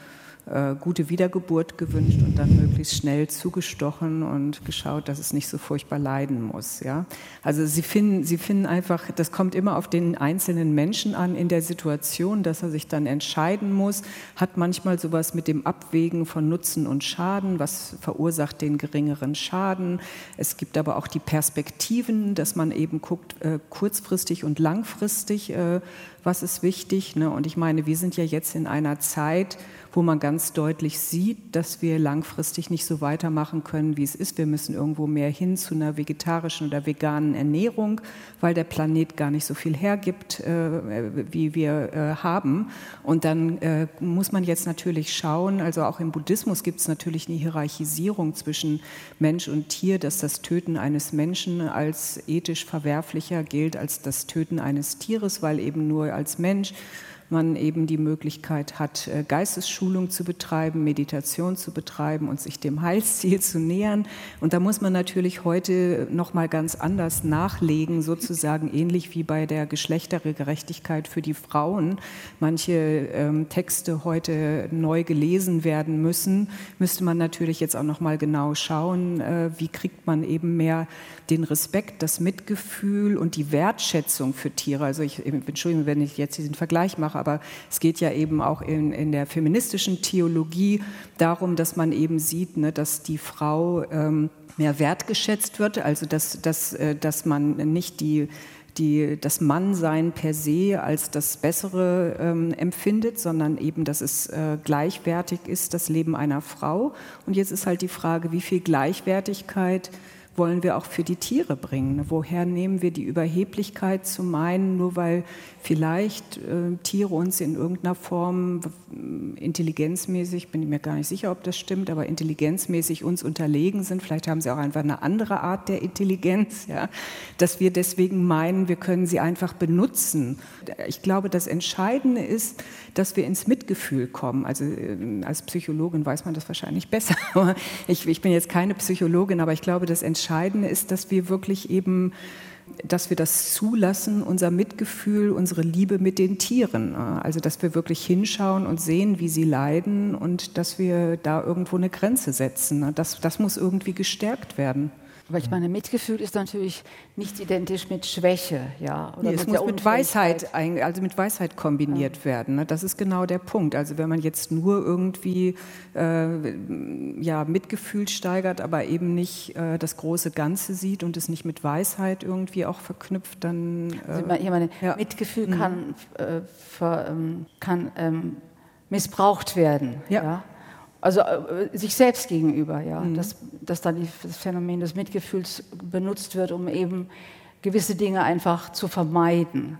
äh, gute Wiedergeburt gewünscht und dann möglichst schnell zugestochen und geschaut, dass es nicht so furchtbar leiden muss. Ja? Also sie finden, sie finden einfach, das kommt immer auf den einzelnen Menschen an in der Situation, dass er sich dann entscheiden muss, hat manchmal sowas mit dem Abwägen von Nutzen und Schaden, was verursacht den geringeren Schaden. Es gibt aber auch die Perspektiven, dass man eben guckt, äh, kurzfristig und langfristig, äh, was ist wichtig. Ne? Und ich meine, wir sind ja jetzt in einer Zeit, wo man ganz deutlich sieht, dass wir langfristig nicht so weitermachen können, wie es ist. Wir müssen irgendwo mehr hin zu einer vegetarischen oder veganen Ernährung, weil der Planet gar nicht so viel hergibt, äh, wie wir äh, haben. Und dann äh, muss man jetzt natürlich schauen, also auch im Buddhismus gibt es natürlich eine Hierarchisierung zwischen Mensch und Tier, dass das Töten eines Menschen als ethisch verwerflicher gilt als das Töten eines Tieres, weil eben nur als Mensch man eben die Möglichkeit hat, äh, Geistesschulung zu betreiben, Meditation zu betreiben und sich dem Heilsziel zu nähern. Und da muss man natürlich heute noch mal ganz anders nachlegen, sozusagen ähnlich wie bei der Geschlechtergerechtigkeit für die Frauen. Manche ähm, Texte heute neu gelesen werden müssen, müsste man natürlich jetzt auch noch mal genau schauen, äh, wie kriegt man eben mehr den Respekt, das Mitgefühl und die Wertschätzung für Tiere. Also ich entschuldige, wenn ich jetzt diesen Vergleich mache, aber es geht ja eben auch in, in der feministischen Theologie darum, dass man eben sieht, ne, dass die Frau ähm, mehr wertgeschätzt wird, also dass, dass, äh, dass man nicht die die, das Mannsein per se als das Bessere ähm, empfindet, sondern eben, dass es äh, gleichwertig ist, das Leben einer Frau. Und jetzt ist halt die Frage, wie viel Gleichwertigkeit wollen wir auch für die Tiere bringen. Woher nehmen wir die Überheblichkeit zu meinen, nur weil vielleicht äh, Tiere uns in irgendeiner Form intelligenzmäßig, bin ich mir gar nicht sicher, ob das stimmt, aber intelligenzmäßig uns unterlegen sind. Vielleicht haben sie auch einfach eine andere Art der Intelligenz, ja, dass wir deswegen meinen, wir können sie einfach benutzen. Ich glaube, das Entscheidende ist, dass wir ins Mitgefühl kommen. Also äh, als Psychologin weiß man das wahrscheinlich besser. *laughs* ich, ich bin jetzt keine Psychologin, aber ich glaube, das Entscheidende ist, dass wir wirklich eben dass wir das zulassen, unser Mitgefühl, unsere Liebe mit den Tieren. Also dass wir wirklich hinschauen und sehen, wie sie leiden und dass wir da irgendwo eine Grenze setzen. Das, das muss irgendwie gestärkt werden. Aber ich meine, Mitgefühl ist natürlich nicht identisch mit Schwäche, ja. Oder nee, es muss mit Weisheit, also mit Weisheit kombiniert ja. werden. Ne? Das ist genau der Punkt. Also wenn man jetzt nur irgendwie äh, ja, Mitgefühl steigert, aber eben nicht äh, das große Ganze sieht und es nicht mit Weisheit irgendwie auch verknüpft, dann. Äh, also ich meine, ja. Mitgefühl mhm. kann, äh, ver, ähm, kann ähm, missbraucht werden. ja? ja? Also äh, sich selbst gegenüber, ja, mhm. dass, dass dann die, das Phänomen des Mitgefühls benutzt wird, um eben gewisse Dinge einfach zu vermeiden.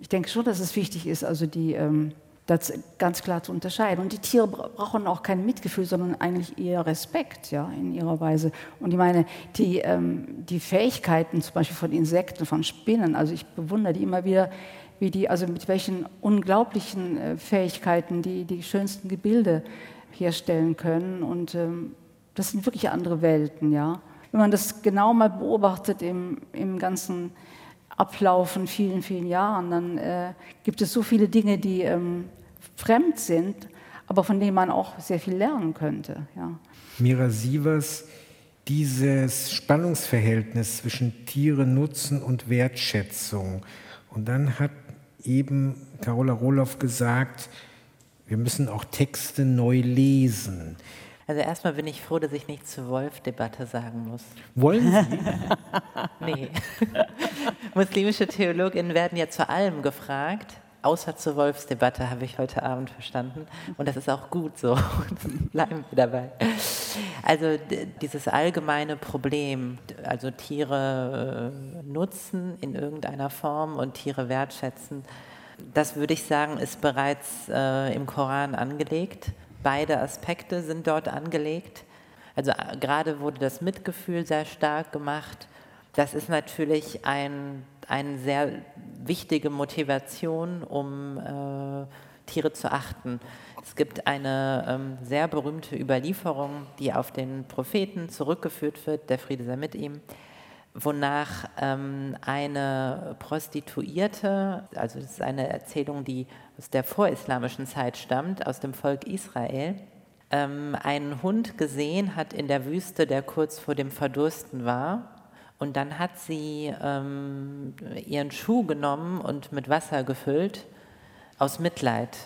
Ich denke schon, dass es wichtig ist, also die ähm, das ganz klar zu unterscheiden. Und die Tiere brauchen auch kein Mitgefühl, sondern eigentlich eher Respekt, ja, in ihrer Weise. Und ich meine, die, ähm, die Fähigkeiten zum Beispiel von Insekten, von Spinnen, also ich bewundere die immer wieder, wie die, also mit welchen unglaublichen äh, Fähigkeiten die die schönsten Gebilde herstellen können. Und ähm, das sind wirklich andere Welten, ja. Wenn man das genau mal beobachtet im, im ganzen Ablauf von vielen, vielen Jahren, dann äh, gibt es so viele Dinge, die ähm, fremd sind, aber von denen man auch sehr viel lernen könnte. Ja. Mira Sievers, dieses Spannungsverhältnis zwischen Tiere Nutzen und Wertschätzung. Und dann hat eben Carola Rohloff gesagt, wir müssen auch Texte neu lesen. Also erstmal bin ich froh, dass ich nicht zur Wolf-Debatte sagen muss. Wollen Sie? *laughs* nee. *laughs* Muslimische Theologinnen werden ja zu allem gefragt, außer zur Wolfsdebatte, habe ich heute Abend verstanden. Und das ist auch gut so. *laughs* Bleiben wir dabei. Also dieses allgemeine Problem, also Tiere äh, nutzen in irgendeiner Form und Tiere wertschätzen, das würde ich sagen, ist bereits äh, im Koran angelegt. Beide Aspekte sind dort angelegt. Also äh, gerade wurde das Mitgefühl sehr stark gemacht. Das ist natürlich ein, eine sehr wichtige Motivation, um äh, Tiere zu achten. Es gibt eine ähm, sehr berühmte Überlieferung, die auf den Propheten zurückgeführt wird, der Friede sei mit ihm, wonach ähm, eine Prostituierte, also das ist eine Erzählung, die aus der vorislamischen Zeit stammt, aus dem Volk Israel, ähm, einen Hund gesehen hat in der Wüste, der kurz vor dem Verdursten war. Und dann hat sie ähm, ihren Schuh genommen und mit Wasser gefüllt, aus Mitleid.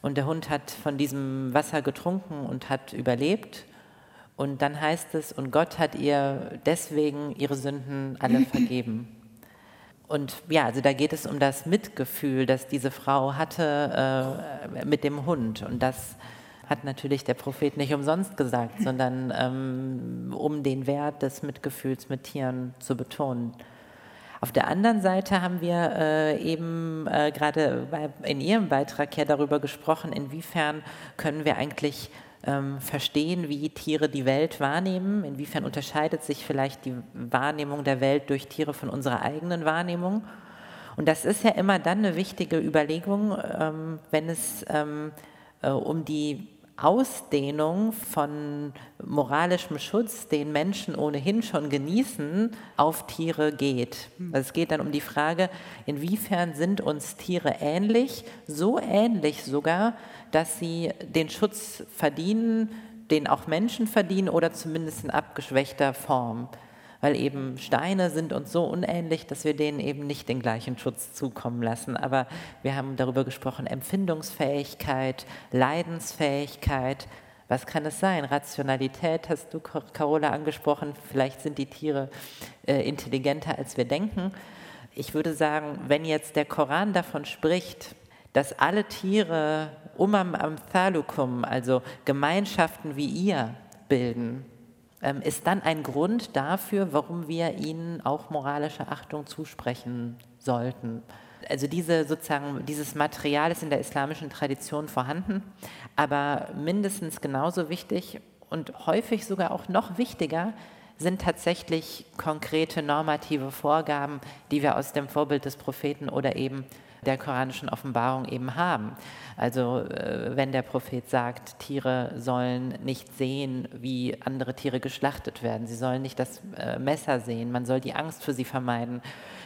Und der Hund hat von diesem Wasser getrunken und hat überlebt. Und dann heißt es, und Gott hat ihr deswegen ihre Sünden alle *laughs* vergeben. Und ja, also da geht es um das Mitgefühl, das diese Frau hatte äh, mit dem Hund. Und das hat natürlich der Prophet nicht umsonst gesagt, *laughs* sondern ähm, um den Wert des Mitgefühls mit Tieren zu betonen. Auf der anderen Seite haben wir äh, eben äh, gerade in Ihrem Beitrag ja darüber gesprochen, inwiefern können wir eigentlich ähm, verstehen, wie Tiere die Welt wahrnehmen. Inwiefern unterscheidet sich vielleicht die Wahrnehmung der Welt durch Tiere von unserer eigenen Wahrnehmung? Und das ist ja immer dann eine wichtige Überlegung, ähm, wenn es ähm, äh, um die Ausdehnung von moralischem Schutz, den Menschen ohnehin schon genießen, auf Tiere geht. Also es geht dann um die Frage, inwiefern sind uns Tiere ähnlich, so ähnlich sogar, dass sie den Schutz verdienen, den auch Menschen verdienen oder zumindest in abgeschwächter Form weil eben Steine sind uns so unähnlich, dass wir denen eben nicht den gleichen Schutz zukommen lassen. Aber wir haben darüber gesprochen, Empfindungsfähigkeit, Leidensfähigkeit. Was kann es sein? Rationalität hast du, Carola, angesprochen. Vielleicht sind die Tiere äh, intelligenter, als wir denken. Ich würde sagen, wenn jetzt der Koran davon spricht, dass alle Tiere umam am Thalukum, also Gemeinschaften wie ihr, bilden, ähm, ist dann ein Grund dafür, warum wir ihnen auch moralische Achtung zusprechen sollten. Also diese sozusagen, dieses Material ist in der islamischen Tradition vorhanden, aber mindestens genauso wichtig und häufig sogar auch noch wichtiger sind tatsächlich konkrete normative Vorgaben, die wir aus dem Vorbild des Propheten oder eben der koranischen Offenbarung eben haben. Also äh, wenn der Prophet sagt, Tiere sollen nicht sehen, wie andere Tiere geschlachtet werden, sie sollen nicht das äh, Messer sehen, man soll die Angst für sie vermeiden,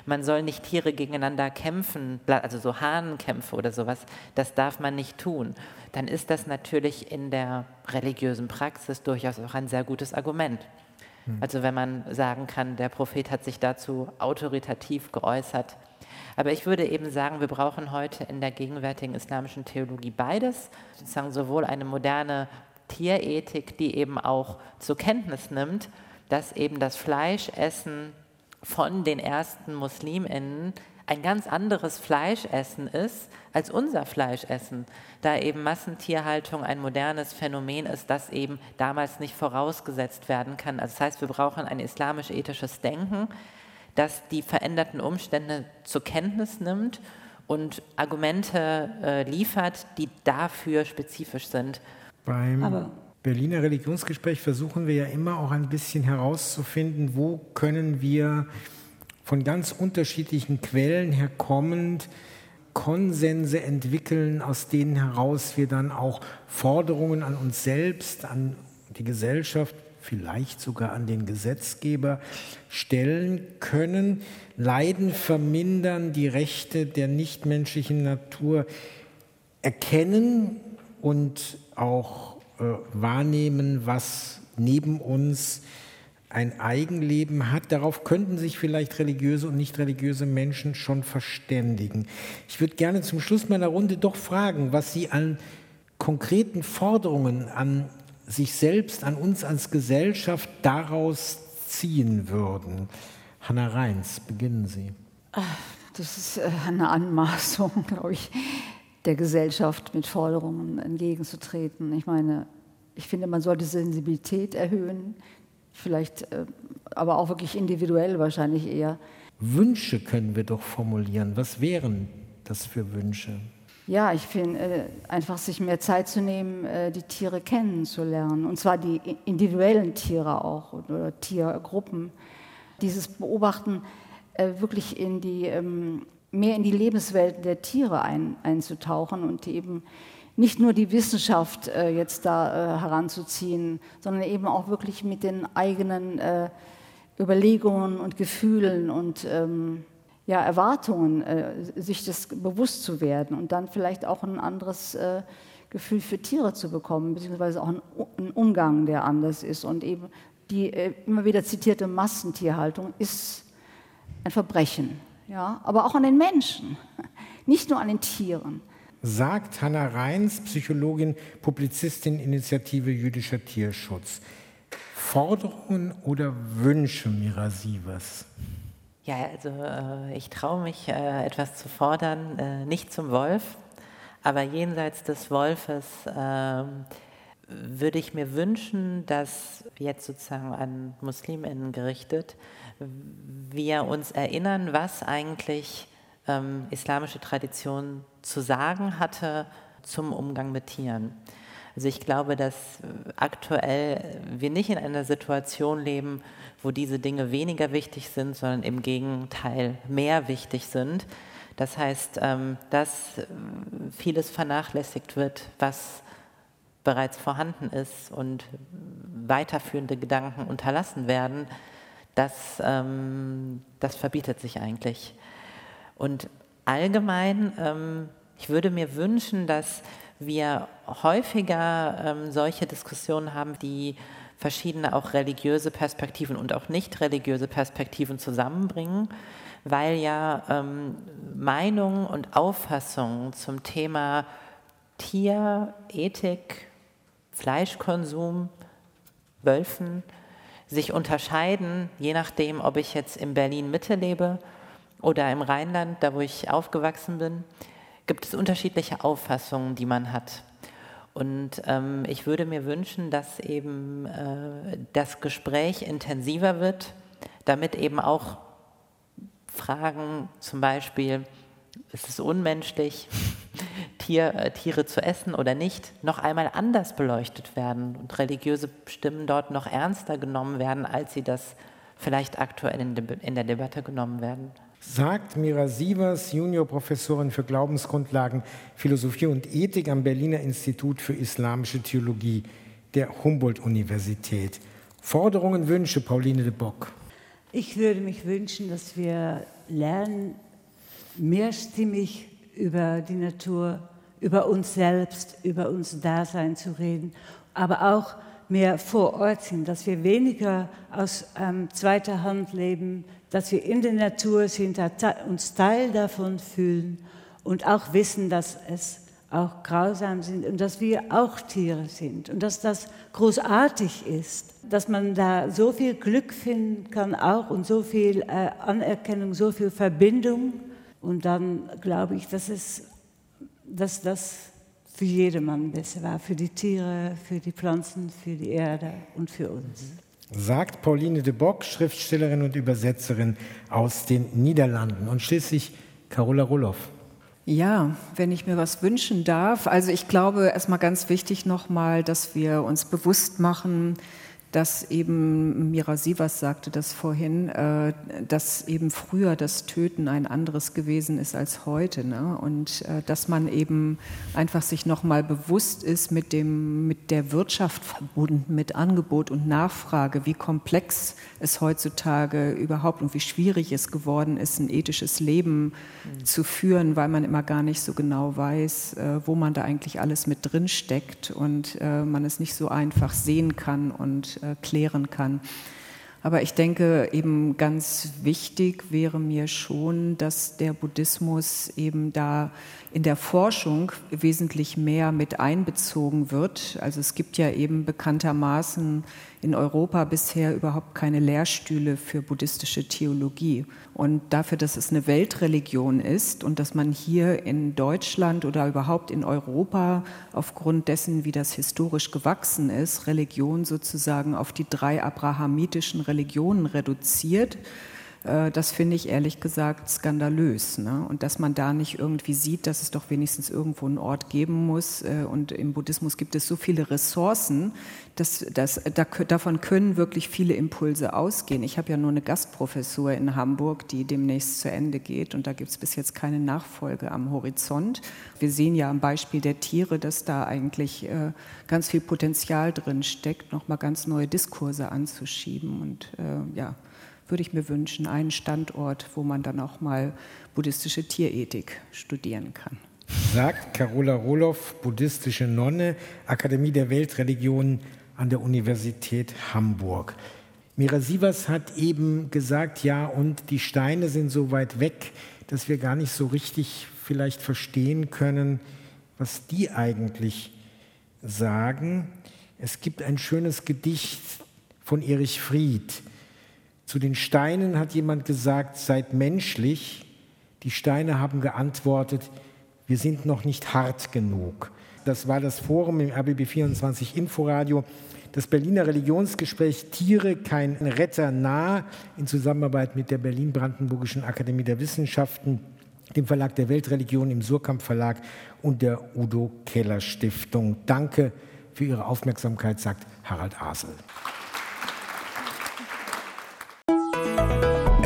man soll nicht Tiere gegeneinander kämpfen, also so Hahnenkämpfe oder sowas, das darf man nicht tun. Dann ist das natürlich in der religiösen Praxis durchaus auch ein sehr gutes Argument. Hm. Also wenn man sagen kann, der Prophet hat sich dazu autoritativ geäußert, aber ich würde eben sagen, wir brauchen heute in der gegenwärtigen islamischen Theologie beides, sozusagen sowohl eine moderne Tierethik, die eben auch zur Kenntnis nimmt, dass eben das Fleischessen von den ersten Musliminnen ein ganz anderes Fleischessen ist als unser Fleischessen, da eben Massentierhaltung ein modernes Phänomen ist, das eben damals nicht vorausgesetzt werden kann. Also das heißt, wir brauchen ein islamisch-ethisches Denken, das die veränderten Umstände zur Kenntnis nimmt und Argumente äh, liefert, die dafür spezifisch sind. Beim Aber Berliner Religionsgespräch versuchen wir ja immer auch ein bisschen herauszufinden, wo können wir von ganz unterschiedlichen Quellen herkommend Konsense entwickeln, aus denen heraus wir dann auch Forderungen an uns selbst, an die Gesellschaft vielleicht sogar an den Gesetzgeber stellen können. Leiden vermindern, die Rechte der nichtmenschlichen Natur erkennen und auch äh, wahrnehmen, was neben uns ein Eigenleben hat. Darauf könnten sich vielleicht religiöse und nicht religiöse Menschen schon verständigen. Ich würde gerne zum Schluss meiner Runde doch fragen, was Sie an konkreten Forderungen an sich selbst an uns als Gesellschaft daraus ziehen würden. Hanna Reins, beginnen Sie. Das ist äh, eine Anmaßung, *laughs* glaube ich, der Gesellschaft mit Forderungen entgegenzutreten. Ich meine, ich finde, man sollte Sensibilität erhöhen, vielleicht äh, aber auch wirklich individuell wahrscheinlich eher. Wünsche können wir doch formulieren. Was wären das für Wünsche? Ja, ich finde, äh, einfach sich mehr Zeit zu nehmen, äh, die Tiere kennenzulernen. Und zwar die individuellen Tiere auch oder Tiergruppen. Dieses Beobachten äh, wirklich in die, ähm, mehr in die Lebenswelt der Tiere ein, einzutauchen und eben nicht nur die Wissenschaft jetzt da heranzuziehen, sondern eben auch wirklich mit den eigenen Überlegungen und Gefühlen und ähm, ja, Erwartungen, äh, sich das bewusst zu werden und dann vielleicht auch ein anderes äh, Gefühl für Tiere zu bekommen, beziehungsweise auch einen Umgang, der anders ist. Und eben die äh, immer wieder zitierte Massentierhaltung ist ein Verbrechen, ja, aber auch an den Menschen, *laughs* nicht nur an den Tieren. Sagt Hannah Reins, Psychologin, Publizistin, Initiative Jüdischer Tierschutz. Forderungen oder Wünsche Mira Sievers? Ja, also äh, ich traue mich, äh, etwas zu fordern, äh, nicht zum Wolf, aber jenseits des Wolfes ähm, würde ich mir wünschen, dass jetzt sozusagen an Musliminnen gerichtet, wir uns erinnern, was eigentlich ähm, islamische Tradition zu sagen hatte zum Umgang mit Tieren. Also ich glaube, dass aktuell wir nicht in einer Situation leben, wo diese Dinge weniger wichtig sind, sondern im Gegenteil mehr wichtig sind. Das heißt, ähm, dass äh, vieles vernachlässigt wird, was bereits vorhanden ist und weiterführende Gedanken unterlassen werden, das, ähm, das verbietet sich eigentlich. Und allgemein, ähm, ich würde mir wünschen, dass wir häufiger solche Diskussionen haben, die verschiedene auch religiöse Perspektiven und auch nicht religiöse Perspektiven zusammenbringen, weil ja ähm, Meinungen und Auffassungen zum Thema Tierethik, Fleischkonsum, Wölfen sich unterscheiden, je nachdem, ob ich jetzt in Berlin Mitte lebe oder im Rheinland, da wo ich aufgewachsen bin, gibt es unterschiedliche Auffassungen, die man hat. Und ähm, ich würde mir wünschen, dass eben äh, das Gespräch intensiver wird, damit eben auch Fragen zum Beispiel, ist es unmenschlich, *laughs* Tier, äh, Tiere zu essen oder nicht, noch einmal anders beleuchtet werden und religiöse Stimmen dort noch ernster genommen werden, als sie das vielleicht aktuell in, de in der Debatte genommen werden sagt Mira Sievers, Juniorprofessorin für Glaubensgrundlagen, Philosophie und Ethik am Berliner Institut für Islamische Theologie der Humboldt-Universität. Forderungen, Wünsche, Pauline de Bock. Ich würde mich wünschen, dass wir lernen, mehrstimmig über die Natur, über uns selbst, über unser Dasein zu reden, aber auch mehr vor Ort sind, dass wir weniger aus ähm, zweiter Hand leben, dass wir in der Natur sind, uns Teil davon fühlen und auch wissen, dass es auch grausam sind und dass wir auch Tiere sind und dass das großartig ist, dass man da so viel Glück finden kann auch und so viel äh, Anerkennung, so viel Verbindung und dann glaube ich, dass es, dass das für jedermann besser war, für die Tiere, für die Pflanzen, für die Erde und für uns sagt Pauline de Bock, Schriftstellerin und Übersetzerin aus den Niederlanden. Und schließlich Carola Roloff. Ja, wenn ich mir was wünschen darf. Also ich glaube erstmal ganz wichtig nochmal, dass wir uns bewusst machen, dass eben Mira Sievers sagte das vorhin, äh, dass eben früher das Töten ein anderes gewesen ist als heute. Ne? Und äh, dass man eben einfach sich nochmal bewusst ist mit, dem, mit der Wirtschaft verbunden, mit Angebot und Nachfrage, wie komplex es heutzutage überhaupt und wie schwierig es geworden ist, ein ethisches Leben mhm. zu führen, weil man immer gar nicht so genau weiß, äh, wo man da eigentlich alles mit drin steckt und man es nicht so einfach sehen kann und äh, klären kann. Aber ich denke, eben ganz wichtig wäre mir schon, dass der Buddhismus eben da in der Forschung wesentlich mehr mit einbezogen wird. Also es gibt ja eben bekanntermaßen in Europa bisher überhaupt keine Lehrstühle für buddhistische Theologie. Und dafür, dass es eine Weltreligion ist und dass man hier in Deutschland oder überhaupt in Europa aufgrund dessen, wie das historisch gewachsen ist, Religion sozusagen auf die drei abrahamitischen Religionen reduziert, das finde ich ehrlich gesagt skandalös. Ne? Und dass man da nicht irgendwie sieht, dass es doch wenigstens irgendwo einen Ort geben muss. Äh, und im Buddhismus gibt es so viele Ressourcen, dass, dass, da, davon können wirklich viele Impulse ausgehen. Ich habe ja nur eine Gastprofessur in Hamburg, die demnächst zu Ende geht. Und da gibt es bis jetzt keine Nachfolge am Horizont. Wir sehen ja am Beispiel der Tiere, dass da eigentlich äh, ganz viel Potenzial drin steckt, nochmal ganz neue Diskurse anzuschieben. Und äh, ja, würde ich mir wünschen, einen Standort, wo man dann auch mal buddhistische Tierethik studieren kann. sagt Carola Roloff, buddhistische Nonne, Akademie der Weltreligionen an der Universität Hamburg. Mira Sievers hat eben gesagt, ja, und die Steine sind so weit weg, dass wir gar nicht so richtig vielleicht verstehen können, was die eigentlich sagen. Es gibt ein schönes Gedicht von Erich Fried. Zu den Steinen hat jemand gesagt, seid menschlich. Die Steine haben geantwortet, wir sind noch nicht hart genug. Das war das Forum im RBB 24 Inforadio. Das Berliner Religionsgespräch Tiere kein Retter nah in Zusammenarbeit mit der Berlin-Brandenburgischen Akademie der Wissenschaften, dem Verlag der Weltreligion im Surkamp Verlag und der Udo Keller Stiftung. Danke für Ihre Aufmerksamkeit, sagt Harald Asel.